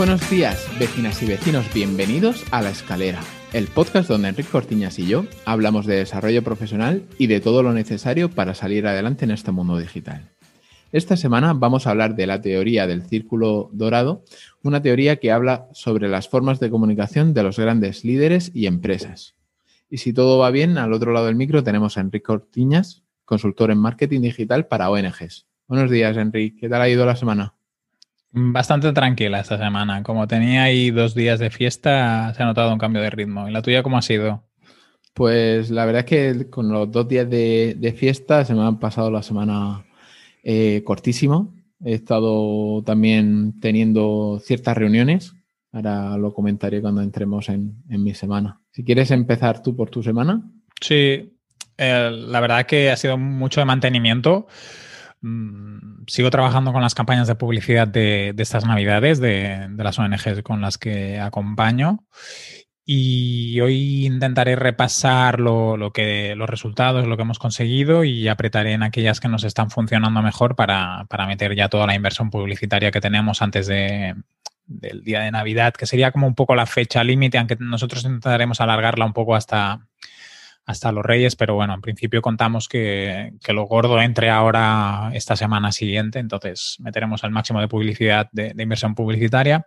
Buenos días, vecinas y vecinos, bienvenidos a La Escalera, el podcast donde Enrique Cortiñas y yo hablamos de desarrollo profesional y de todo lo necesario para salir adelante en este mundo digital. Esta semana vamos a hablar de la teoría del círculo dorado, una teoría que habla sobre las formas de comunicación de los grandes líderes y empresas. Y si todo va bien, al otro lado del micro tenemos a Enrique Cortiñas, consultor en marketing digital para ONGs. Buenos días, Enrique. ¿Qué tal ha ido la semana? Bastante tranquila esta semana. Como tenía ahí dos días de fiesta, se ha notado un cambio de ritmo. ¿Y la tuya cómo ha sido? Pues la verdad es que con los dos días de, fiesta se me han pasado la semana eh, cortísimo. He estado también teniendo ciertas reuniones. Ahora lo comentaré cuando entremos en, mi semana. Si quieres empezar tú por tu semana. Sí, eh, la verdad que ha sido mucho de mantenimiento. Mm, sigo trabajando con las campañas de publicidad de, estas navidades de, las ONGs con las que acompaño. Y hoy intentaré repasar lo, que, los resultados, lo que hemos conseguido y apretaré en aquellas que nos están funcionando mejor para, meter ya toda la inversión publicitaria que tenemos antes de, del día de Navidad, que sería como un poco la fecha límite, aunque nosotros intentaremos alargarla un poco hasta, hasta los Reyes, pero bueno, en principio contamos que, lo gordo entre ahora esta semana siguiente, entonces meteremos el máximo de publicidad, de, inversión publicitaria.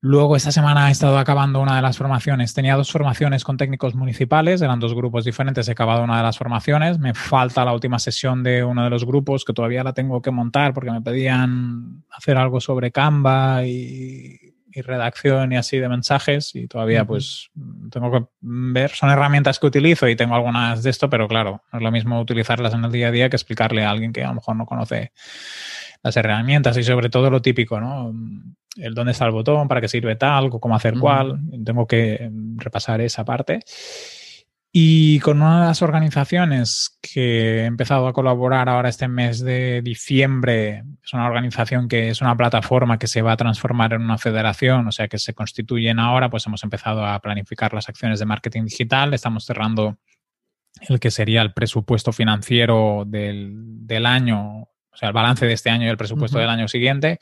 Luego, esta semana he estado acabando una de las formaciones. Tenía dos formaciones con técnicos municipales, eran dos grupos diferentes. He acabado una de las formaciones. Me falta la última sesión de uno de los grupos que todavía la tengo que montar porque me pedían hacer algo sobre Canva y y redacción y así de mensajes y todavía pues tengo que ver, son herramientas que utilizo y tengo algunas de esto, pero claro, no es lo mismo utilizarlas en el día a día que explicarle a alguien que a lo mejor no conoce las herramientas y sobre todo lo típico, ¿no? El dónde está el botón, para qué sirve tal, cómo hacer cuál, tengo que repasar esa parte. Y con una de las organizaciones que he empezado a colaborar ahora este mes de diciembre, es una organización que es una plataforma que se va a transformar en una federación, o sea que se constituyen ahora, pues hemos empezado a planificar las acciones de marketing digital, estamos cerrando el que sería el presupuesto financiero del, del año sea, el balance de este año y el presupuesto del año siguiente.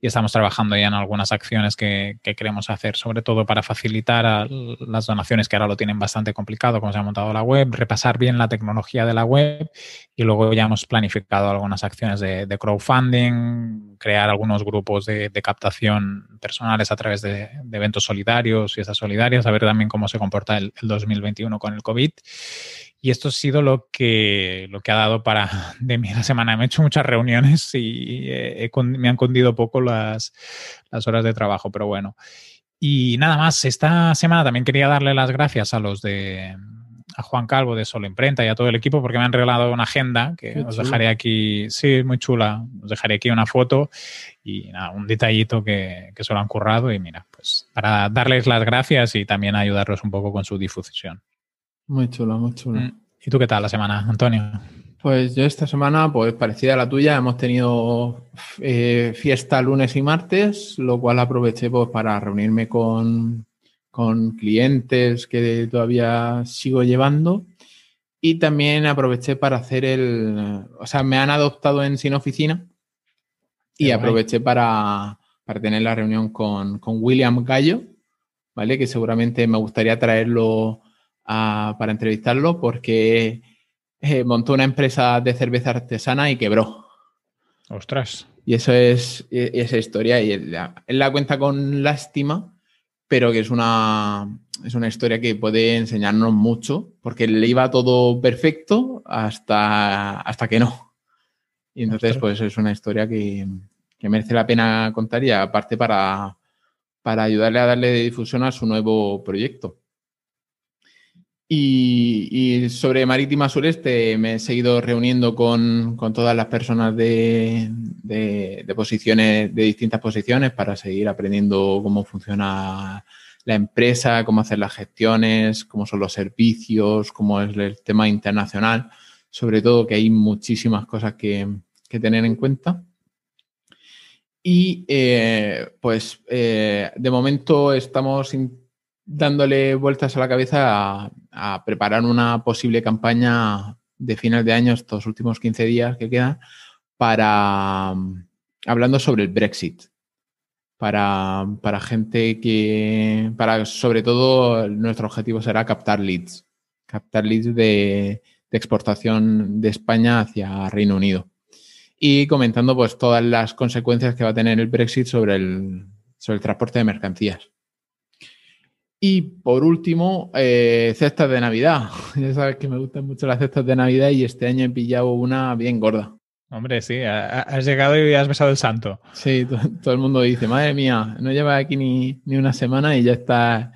Y estamos trabajando ya en algunas acciones que, queremos hacer, sobre todo para facilitar las donaciones que ahora lo tienen bastante complicado, como se ha montado la web, repasar bien la tecnología de la web y luego ya hemos planificado algunas acciones de, crowdfunding, crear algunos grupos de, captación personales a través de, eventos solidarios, fiestas solidarias, a ver también cómo se comporta el, el 2021 con el COVID. Y esto ha sido lo que, lo que ha dado para de mí la semana. Me he hecho muchas reuniones y me han condido poco las, las horas de trabajo, pero bueno. Y nada más, esta semana también quería darle las gracias a los de a Juan Calvo de Solo Imprenta y a todo el equipo porque me han regalado una agenda que os dejaré aquí, sí, muy chula, os dejaré aquí una foto y nada, un detallito que, que se lo han currado y mira, pues para darles las gracias y también ayudarlos un poco con su difusión. Muy chulo, muy chulo. Mm. ¿Y tú qué tal la semana, Antonio? Pues yo esta semana, pues parecida a la tuya, hemos tenido eh, fiesta lunes y martes, lo cual aproveché pues, para reunirme con, clientes que todavía sigo llevando y también aproveché para hacer el, o sea, me han adoptado en Sin Oficina y aproveché para, tener la reunión con, con William Gallo, ¿vale? Que seguramente me gustaría traerlo para entrevistarlo porque eh, montó una empresa de cerveza artesana y quebró. Ostras. Y eso es esa historia. Y él la, cuenta con lástima, pero que es una, es una historia que puede enseñarnos mucho, porque le iba todo perfecto hasta, hasta que no. Y entonces, pues es una historia que, que, merece la pena contar y aparte para, para ayudarle a darle difusión a su nuevo proyecto. Y, sobre Marítima Sureste me he seguido reuniendo con, todas las personas de, posiciones, de distintas posiciones para seguir aprendiendo cómo funciona la empresa, cómo hacer las gestiones, cómo son los servicios, cómo es el tema internacional. sobre todo que hay muchísimas cosas que, tener en cuenta. Y eh, pues eh, de momento estamos dándole vueltas a la cabeza a, preparar una posible campaña de final de año, estos últimos 15 días que quedan, para hablando sobre el Brexit. Para, para gente que, para sobre todo, nuestro objetivo será captar leads, captar leads de, de exportación de España hacia Reino Unido. Y comentando pues todas las consecuencias que va a tener el Brexit sobre el, sobre el transporte de mercancías. Y por último, eh, cestas de Navidad. Ya sabes que me gustan mucho las cestas de Navidad y este año he pillado una bien gorda. Hombre, sí, has llegado y has besado el santo. Sí, todo, el mundo dice, madre mía, no llevas aquí ni, ni, una semana y ya está,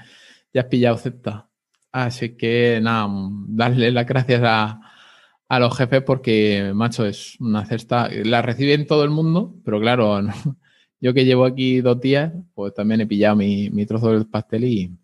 ya has pillado cesta. Así que nada, darle las gracias a, los jefes porque, macho, es una cesta. La reciben todo el mundo, pero claro, yo que llevo aquí dos días, pues también he pillado mi, trozo del pastel y,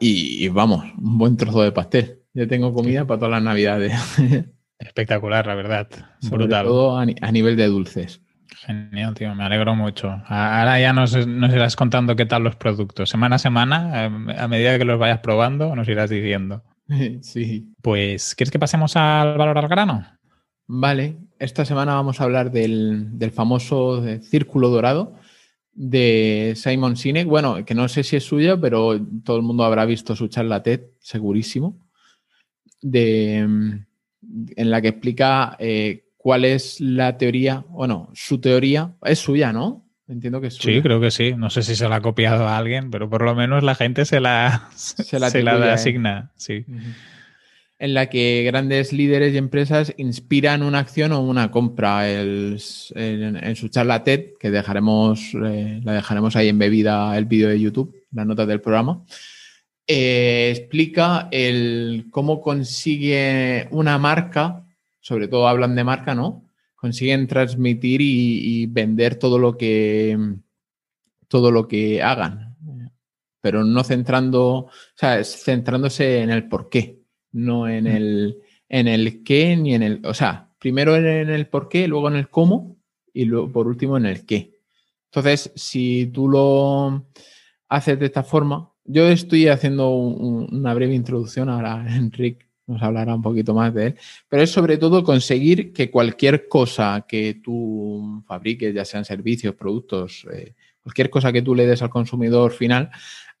y, vamos, un buen trozo de pastel. Ya tengo comida para todas las navidades. Espectacular, la verdad. Brutal. Todo a nivel de dulces. Genial, tío, me alegro mucho. Ahora ya nos, irás contando qué tal los productos. Semana a semana, em, a medida que los vayas probando, nos irás diciendo. Sí. Pues, ¿quieres que pasemos al valor al grano? Vale, esta semana vamos a hablar del, famoso círculo dorado de Simon Sinek. Bueno, que no sé si es suya, pero todo el mundo habrá visto su charla TED, segurísimo, de, en la que explica eh, cuál es la teoría, bueno, su teoría es suya, ¿no? Entiendo que es suya. Sí, creo que sí. No sé si se la ha copiado a alguien, pero por lo menos la gente se la, se la, ¿eh? asigna. Sí. En la que grandes líderes y empresas inspiran una acción o una compra. en, su charla TED, que dejaremos, eh, la dejaremos ahí embebida el vídeo de YouTube, las notas del programa. Eh, explica el cómo consigue una marca sobre todo hablan de marca, ¿no? Consiguen transmitir y, vender todo lo que todo lo que hagan, pero no centrando, o sea, centrándose en el por qué, no en el, en el qué ni en el, o sea, primero en el por qué, luego en el cómo y luego por último en el qué. Entonces, si tú lo haces de esta forma, yo estoy haciendo una breve introducción ahora, Enrique nos hablará un poquito más de él, pero es sobre todo conseguir que cualquier cosa que tú fabriques, ya sean servicios, productos, eh, cualquier cosa que tú le des al consumidor final,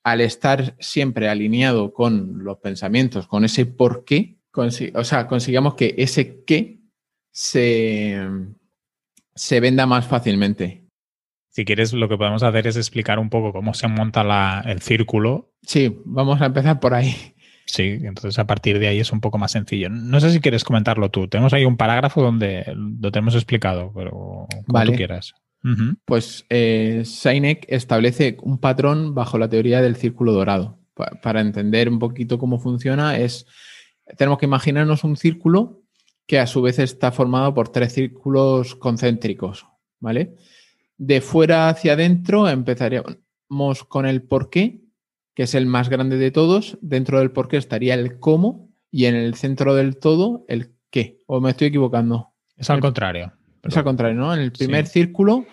al estar siempre alineado con los pensamientos, con ese por qué, o sea, consigamos que ese qué se, se venda más fácilmente. Si quieres, lo que podemos hacer es explicar un poco cómo se monta el círculo. Sí, vamos a empezar por ahí. Sí, entonces a partir de ahí es un poco más sencillo. No sé si quieres comentarlo tú. Tenemos ahí un parágrafo donde lo tenemos explicado, pero como tú quieras. Pues eh, establece un patrón bajo la teoría del círculo dorado. para entender un poquito cómo funciona, es tenemos que imaginarnos un círculo que a su vez está formado por tres círculos concéntricos, ¿vale? De fuera hacia adentro empezaríamos con el por qué, que es el más grande de todos. Dentro del por qué estaría el cómo y en el centro del todo el qué. ¿O me estoy equivocando? Es al contrario. Es al contrario, ¿no? En el primer círculo,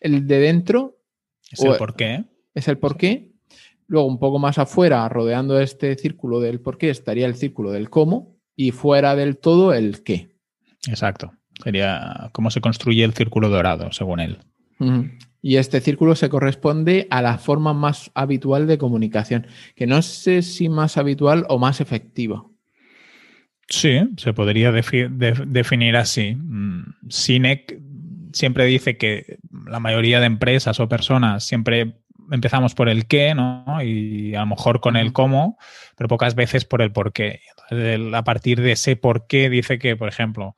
el de dentro. Es el por qué. Es el por qué. Luego, un poco más afuera, rodeando este círculo del por qué, estaría el círculo del cómo. Y fuera del todo, el qué. Exacto. Sería cómo se construye el círculo dorado, según él. Y este círculo se corresponde a la forma más habitual de comunicación, que no sé si más habitual o más efectiva. Sí, se podría definir así. Mm, Sinek siempre dice que la mayoría de empresas o personas siempre empezamos por el qué, ¿no? Y a lo mejor con el cómo, pero pocas veces por el por qué. Entonces, a partir de ese por qué dice que, por ejemplo,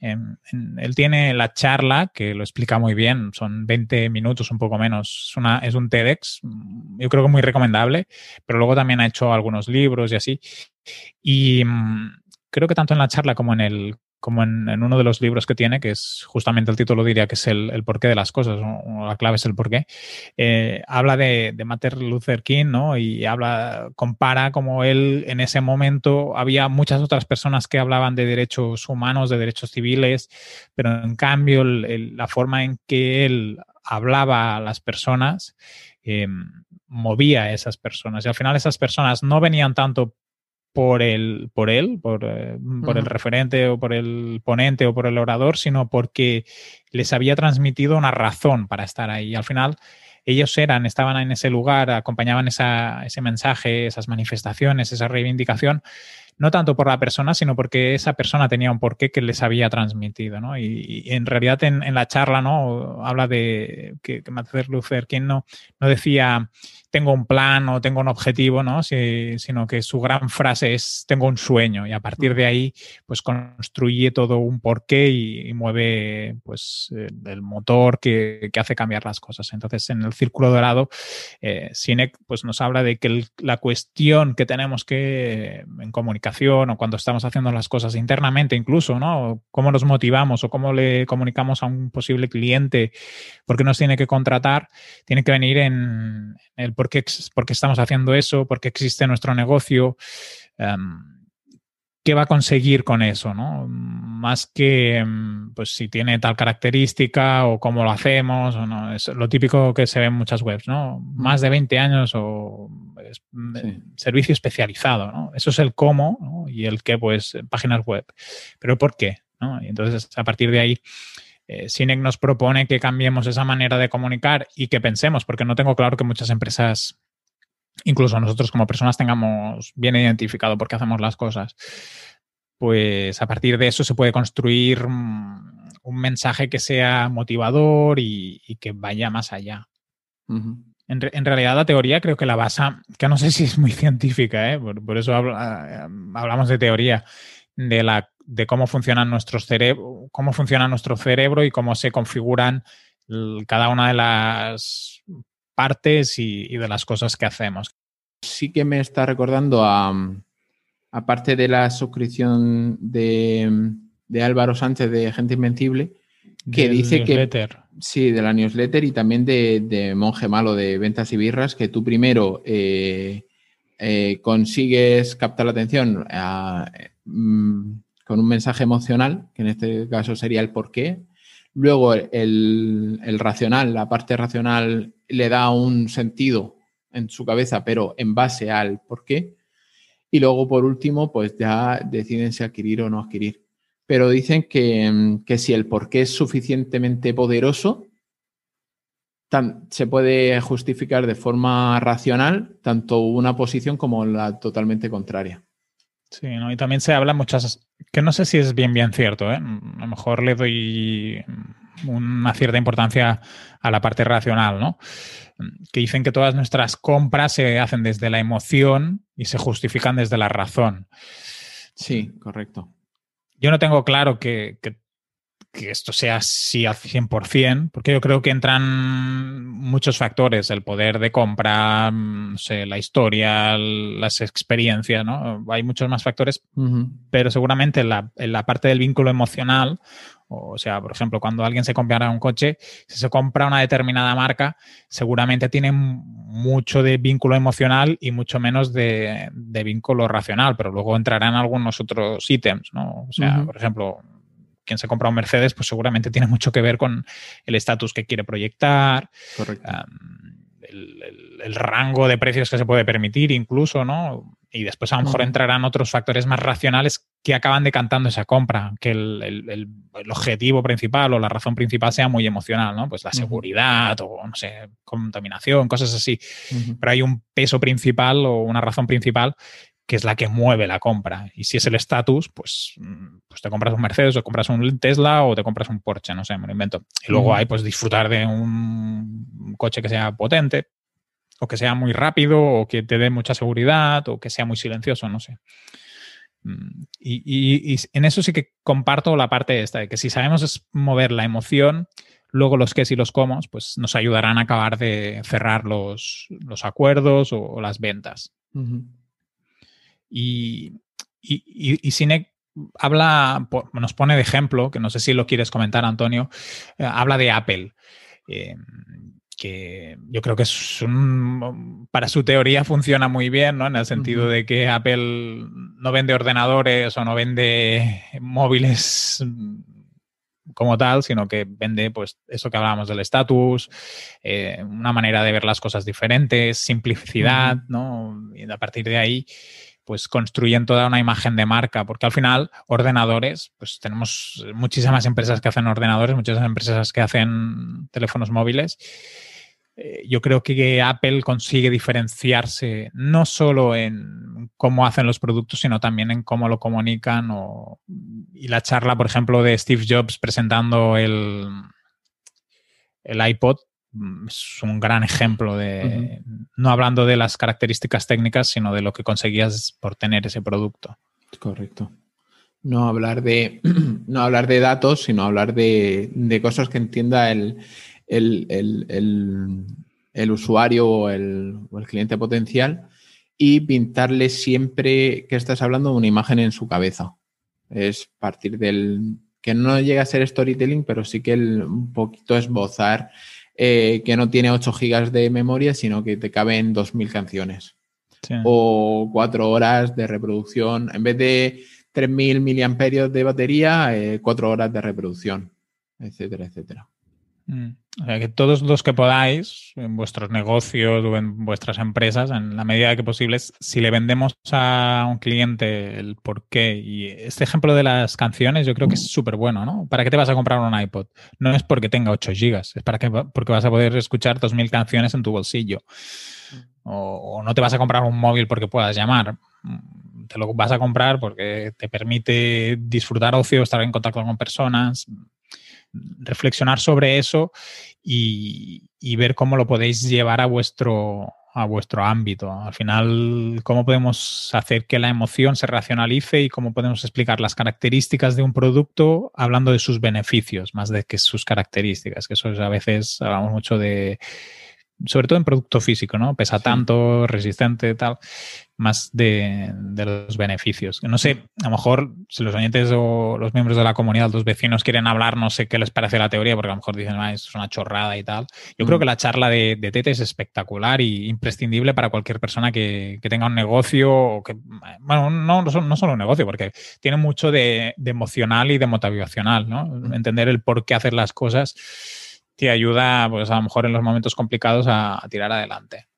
él tiene la charla, que lo explica muy bien, son 20 minutos, un poco menos, es, una, es un TEDx, yo creo que muy recomendable, pero luego también ha hecho algunos libros y así. Y, creo que tanto en la charla como en el como en, uno de los libros que tiene, que es justamente el título diría que es el, porqué de las cosas, o, la clave es el porqué, eh, habla de, de, Martin Luther King, ¿no? Y habla, compara como él en ese momento había muchas otras personas que hablaban de derechos humanos, de derechos civiles, pero en cambio la forma en que él hablaba a las personas eh, movía a esas personas. Y al final esas personas no venían tanto por el, por él, por, eh, por el referente o por el ponente o por el orador, sino porque les había transmitido una razón para estar ahí. Y al final ellos eran, estaban en ese lugar, acompañaban esa, ese mensaje, esas manifestaciones, esa reivindicación, no tanto por la persona, sino porque esa persona tenía un porqué que les había transmitido, ¿no? Y, en realidad en, la charla, ¿no? Habla de que, que Martin Luther King no, no decía tengo un plan o tengo un objetivo, ¿no? sino que su gran frase es tengo un sueño y a partir de ahí pues construye todo un porqué y, mueve pues el motor que, hace cambiar las cosas. Entonces en el círculo dorado, eh, Sinek pues nos habla de que la cuestión que tenemos que en comunicación o cuando estamos haciendo las cosas internamente incluso, ¿no? Cómo nos motivamos o cómo le comunicamos a un posible cliente porque nos tiene que contratar, tiene que venir en el por qué, estamos haciendo eso, por qué existe nuestro negocio, em, qué va a conseguir con eso, ¿no? Más que em, pues si tiene tal característica o cómo lo hacemos, o no. Es lo típico que se ve en muchas webs, ¿no? Más de 20 años o servicio especializado, ¿no? Eso es el cómo y el qué, pues, páginas web. Pero ¿por qué? Y entonces, a partir de ahí, eh, Cinec nos propone que cambiemos esa manera de comunicar y que pensemos, porque no tengo claro que muchas empresas, incluso nosotros como personas, tengamos bien identificado por qué hacemos las cosas. Pues a partir de eso se puede construir un mensaje que sea motivador y, que vaya más allá. en, realidad la teoría creo que la basa, que no sé si es muy científica, ¿eh? por, eso eh, hablamos de teoría, de la de cómo funcionan nuestros cerebros, cómo funciona nuestro cerebro y cómo se configuran cada una de las partes y, de las cosas que hacemos. Sí que me está recordando a, aparte de la suscripción de, Álvaro Sánchez de Gente Invencible, que dice que... Sí, de la newsletter y también de, Monje Malo de Ventas y Birras, que tú primero eh, eh, consigues captar la atención a, mm, con un mensaje emocional, que en este caso sería el por qué. Luego el, racional, la parte racional le da un sentido en su cabeza, pero en base al por qué. Y luego, por último, pues ya deciden si adquirir o no adquirir. Pero dicen que, si el por qué es suficientemente poderoso, se puede justificar de forma racional tanto una posición como la totalmente contraria. Sí, ¿no? y también se habla muchas, que no sé si es bien, bien cierto, ¿eh? a lo mejor le doy una cierta importancia a la parte racional, ¿no? Que dicen que todas nuestras compras se hacen desde la emoción y se justifican desde la razón. Sí, correcto. Yo no tengo claro que, que que esto sea así al 100%, porque yo creo que entran muchos factores, el poder de compra, mm, la historia, las experiencias, ¿no? Hay muchos más factores, pero seguramente en la, en la, parte del vínculo emocional, o sea, por ejemplo, cuando alguien se compra un coche, si se compra una determinada marca, seguramente tiene mucho de vínculo emocional y mucho menos de, de vínculo racional, pero luego entrarán algunos otros ítems, ¿no? O sea, por ejemplo, quien se compra un Mercedes, pues seguramente tiene mucho que ver con el estatus que quiere proyectar. el, rango de precios que se puede permitir incluso, ¿no? Y después a lo mejor entrarán otros factores más racionales que acaban decantando esa compra, que el, objetivo principal o la razón principal sea muy emocional, ¿no? Pues la seguridad o, no sé, contaminación, cosas así. Pero hay un peso principal o una razón principal que es la que mueve la compra. Y si es el estatus, pues, pues te compras un Mercedes o compras un Tesla o te compras un Porsche, no sé, me lo invento. Y luego hay pues disfrutar de un coche que sea potente o que sea muy rápido o que te dé mucha seguridad o que sea muy silencioso, no sé. Mm, y, en eso sí que comparto la parte esta, de que si sabemos mover la emoción, luego los qué y los cómo, pues nos ayudarán a acabar de cerrar los, acuerdos o, las ventas. Y, y, habla, nos pone de ejemplo, que no sé si lo quieres comentar, Antonio, eh, habla de Apple. Eh, que yo creo que es un, para su teoría funciona muy bien, ¿no? En el sentido de que Apple no vende ordenadores o no vende móviles como tal, sino que vende pues eso que hablábamos del estatus, eh, una manera de ver las cosas diferentes, simplicidad, ¿no? Y a partir de ahí, pues construyen toda una imagen de marca, porque al final ordenadores, pues tenemos muchísimas empresas que hacen ordenadores, muchas empresas que hacen teléfonos móviles eh, yo creo que Apple consigue diferenciarse no solo en cómo hacen los productos, sino también en cómo lo comunican. y la charla, por ejemplo, de Steve Jobs presentando el, el iPod es un gran ejemplo de, no hablando de las características técnicas, sino de lo que conseguías por tener ese producto. Correcto. No hablar de, no hablar de datos, sino hablar de, de cosas que entienda el, el, usuario o el, cliente potencial y pintarle siempre que estás hablando una imagen en su cabeza. Es partir del que no llega a ser storytelling, pero sí que un poquito esbozar eh, que no tiene 8 gigas de memoria, sino que te caben 2.000 canciones. O 4 horas de reproducción. En vez de 3.000 miliamperios de batería, 4 eh, horas de reproducción, etcétera, etcétera. Mm. O sea, que todos los que podáis, en vuestros negocios o en vuestras empresas, en la medida que posible, si le vendemos a un cliente el por qué, y este ejemplo de las canciones yo creo que es súper bueno, ¿no? ¿Para qué te vas a comprar un iPod? No es porque tenga 8 gigas, es para que, porque vas a poder escuchar 2.000 canciones en tu bolsillo. O, o no te vas a comprar un móvil porque puedas llamar te lo vas a comprar porque te permite disfrutar ocio, estar en contacto con personas, reflexionar sobre eso y, ver cómo lo podéis llevar a vuestro, a vuestro ámbito. Al final, cómo podemos hacer que la emoción se racionalice y cómo podemos explicar las características de un producto hablando de sus beneficios, más de que sus características, que eso es a veces hablamos mucho de sobre todo en producto físico, ¿no? Pesa tanto, resistente, tal, más de, los beneficios. No sé, a lo mejor si los oyentes o los miembros de la comunidad, los vecinos quieren hablar, no sé qué les parece la teoría, porque a lo mejor dicen, ah, esto es una chorrada y tal. Yo creo mm. que la charla de, de, Tete es espectacular y imprescindible para cualquier persona que, tenga un negocio o que, bueno, no, no solo un negocio, porque tiene mucho de, emocional y de motivacional, ¿no? Mm. Entender el por qué hacer las cosas te ayuda, pues a lo mejor en los momentos complicados a, tirar adelante.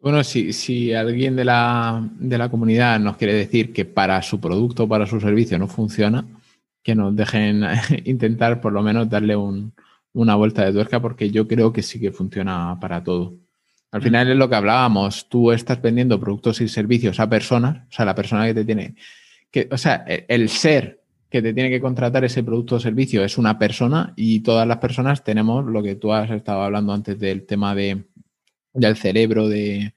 Bueno, si, si alguien de la, de la, comunidad nos quiere decir que para su producto o para su servicio no funciona, que nos dejen intentar por lo menos darle una vuelta de tuerca porque yo creo que sí que funciona para todo. Al final es lo que hablábamos, tú estás vendiendo productos y servicios a personas, o sea, la persona que te tiene, que, o sea, el ser que te tiene que contratar ese producto o servicio es una persona y todas las personas tenemos lo que tú has estado hablando antes del tema de, del cerebro, de,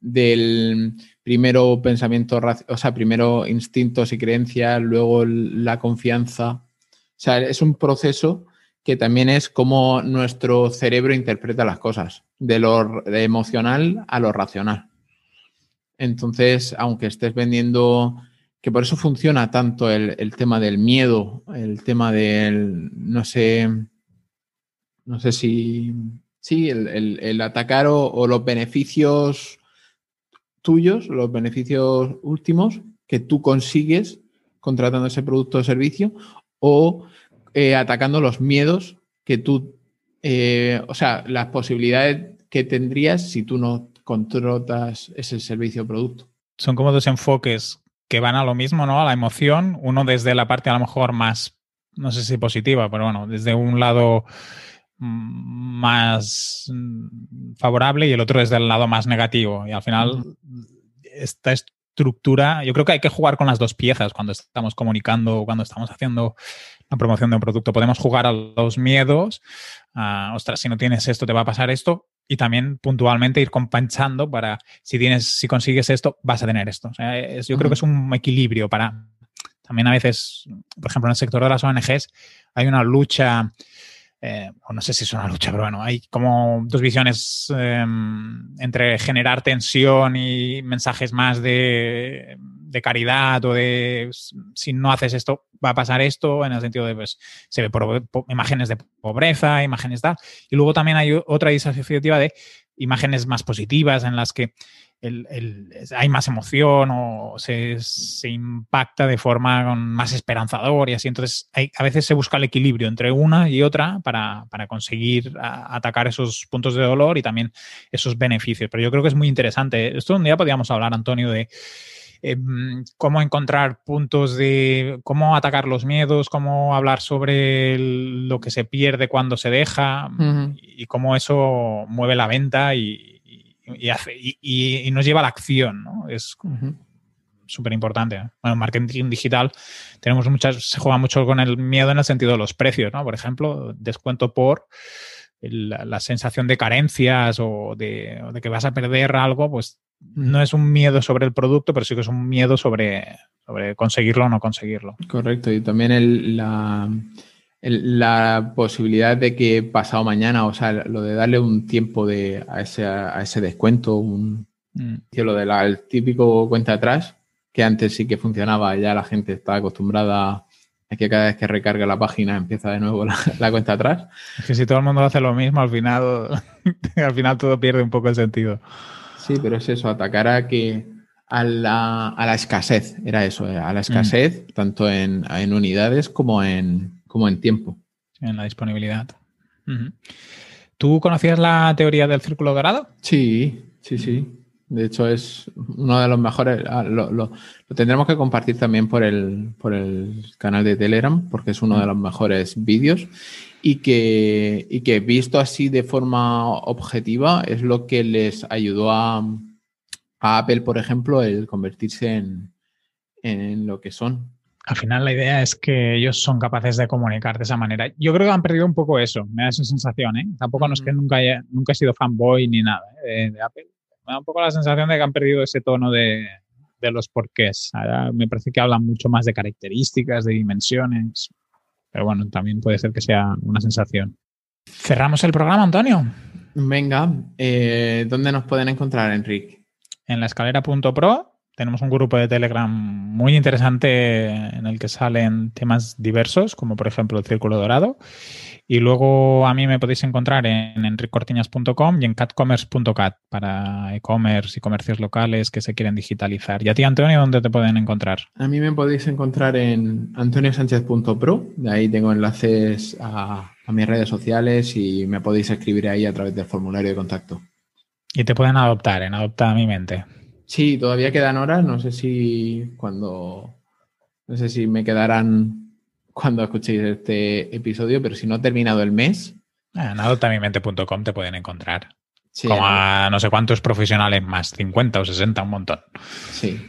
del primero pensamiento, o sea, primero instintos y creencias, luego la confianza. O sea, es un proceso que también es como nuestro cerebro interpreta las cosas, de lo emocional a lo racional. Entonces, aunque estés vendiendo que por eso funciona tanto el, tema del miedo, el tema del, no sé, no sé si, sí, el, atacar o, los beneficios tuyos, los beneficios últimos que tú consigues contratando ese producto o servicio o eh, atacando los miedos que tú, eh, o sea, las posibilidades que tendrías si tú no contratas ese servicio o producto. Son como dos enfoques que van a lo mismo, ¿no? A la emoción, uno desde la parte a lo mejor más, no sé si positiva, pero bueno, desde un lado mm, más mm, favorable y el otro desde el lado más negativo. Y al final, esta estructura, yo creo que hay que jugar con las dos piezas cuando estamos comunicando, cuando estamos haciendo la promoción de un producto. Podemos jugar a los miedos, ostras, si no tienes esto, te va a pasar esto, y también puntualmente ir compensando para si tienes, si consigues esto, vas a tener esto. yo creo que es un equilibrio para también a veces, por ejemplo, en el sector de las ONGs hay una lucha, eh, o no sé si es una lucha, pero bueno, hay como dos visiones em, entre generar tensión y mensajes más de, de caridad o de si no haces esto va a pasar esto, en el sentido de pues se ve por, imágenes de pobreza, imágenes tal. Y luego también hay otra disociativa de imágenes más positivas en las que hay más emoción o se, impacta de forma más esperanzadora y así. Entonces, a veces se busca el equilibrio entre una y otra para, conseguir atacar esos puntos de dolor y también esos beneficios. Pero yo creo que es muy interesante. Esto un día podríamos hablar, Antonio, de em, cómo encontrar puntos de cómo atacar los miedos, cómo hablar sobre lo que se pierde cuando se deja y cómo eso mueve la venta y y, hace, y, nos lleva a la acción, ¿no? Es súper importante. Bueno, en marketing digital tenemos muchas, se juega mucho con el miedo en el sentido de los precios, ¿no? Por ejemplo, descuento por la, sensación de carencias o de, que vas a perder algo, pues no es un miedo sobre el producto, pero sí que es un miedo sobre, sobre conseguirlo o no conseguirlo. Correcto. Y también el, la la posibilidad de que pasado mañana, o sea, lo de darle un tiempo de, a, ese, a ese descuento, un, mm. lo del típico cuenta atrás, que antes sí que funcionaba, ya la gente está acostumbrada a que cada vez que recarga la página empieza de nuevo la, cuenta atrás. Es que si todo el mundo hace lo mismo, al final, al final todo pierde un poco el sentido. Sí, pero es eso, atacar a que a la, a la escasez, era eso, a la mm. escasez, tanto en, en unidades como en, como en tiempo. En la disponibilidad. ¿Tú conocías la teoría del círculo dorado? Sí, sí, sí. De hecho, es uno de los mejores. Ah, lo, tendremos que compartir también por el, por el canal de Telegram, porque es uno de los mejores vídeos. Y que, y que visto así de forma objetiva, es lo que les ayudó a, a Apple, por ejemplo, el convertirse en, en lo que son al final la idea es que ellos son capaces de comunicar de esa manera. Yo creo que han perdido un poco eso, me da esa sensación, ¿eh? Tampoco no es que nunca, haya, nunca he sido fanboy ni nada ¿eh? de, Apple. Me da un poco la sensación de que han perdido ese tono de, de los porqués. Ahora me parece que hablan mucho más de características, de dimensiones. Pero bueno, también puede ser que sea una sensación. Cerramos el programa, Antonio. Venga, eh, ¿dónde nos pueden encontrar, Enrique? En la escalera.pro tenemos un grupo de Telegram muy interesante en el que salen temas diversos, como por ejemplo el Círculo Dorado. Y luego a mí me podéis encontrar en enricortiñas.com y en catcommerce.cat para e-commerce y comercios locales que se quieren digitalizar. ¿Y a ti, Antonio, dónde te pueden encontrar? A mí me podéis encontrar en antoniosánchez.pro. De ahí tengo enlaces a, a mis redes sociales y me podéis escribir ahí a través del formulario de contacto. Y te pueden adoptar en Adopta a mi mente. Sí, todavía quedan horas. No sé si cuando. No sé si me quedarán cuando escuchéis este episodio, pero si no ha terminado el mes. En adoptamimente.com te pueden encontrar. como a no sé cuántos profesionales más, 50 o 60, un montón. Sí.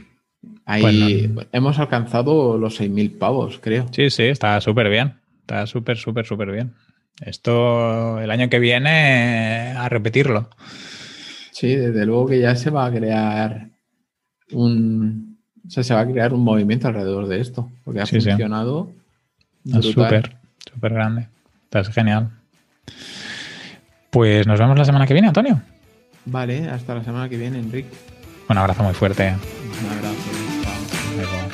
Ahí pues hemos alcanzado los 6.000 pavos, creo. Sí, sí, está súper bien. Está súper, súper, súper bien. Esto el año que viene a repetirlo. Sí, desde luego que ya se va a crear un, o sea, se va a crear un movimiento alrededor de esto, porque ha funcionado. Súper, súper grande. Está genial. Pues nos vemos la semana que viene, Antonio. Vale, hasta la semana que viene, Enrique. Un abrazo muy fuerte. Un abrazo.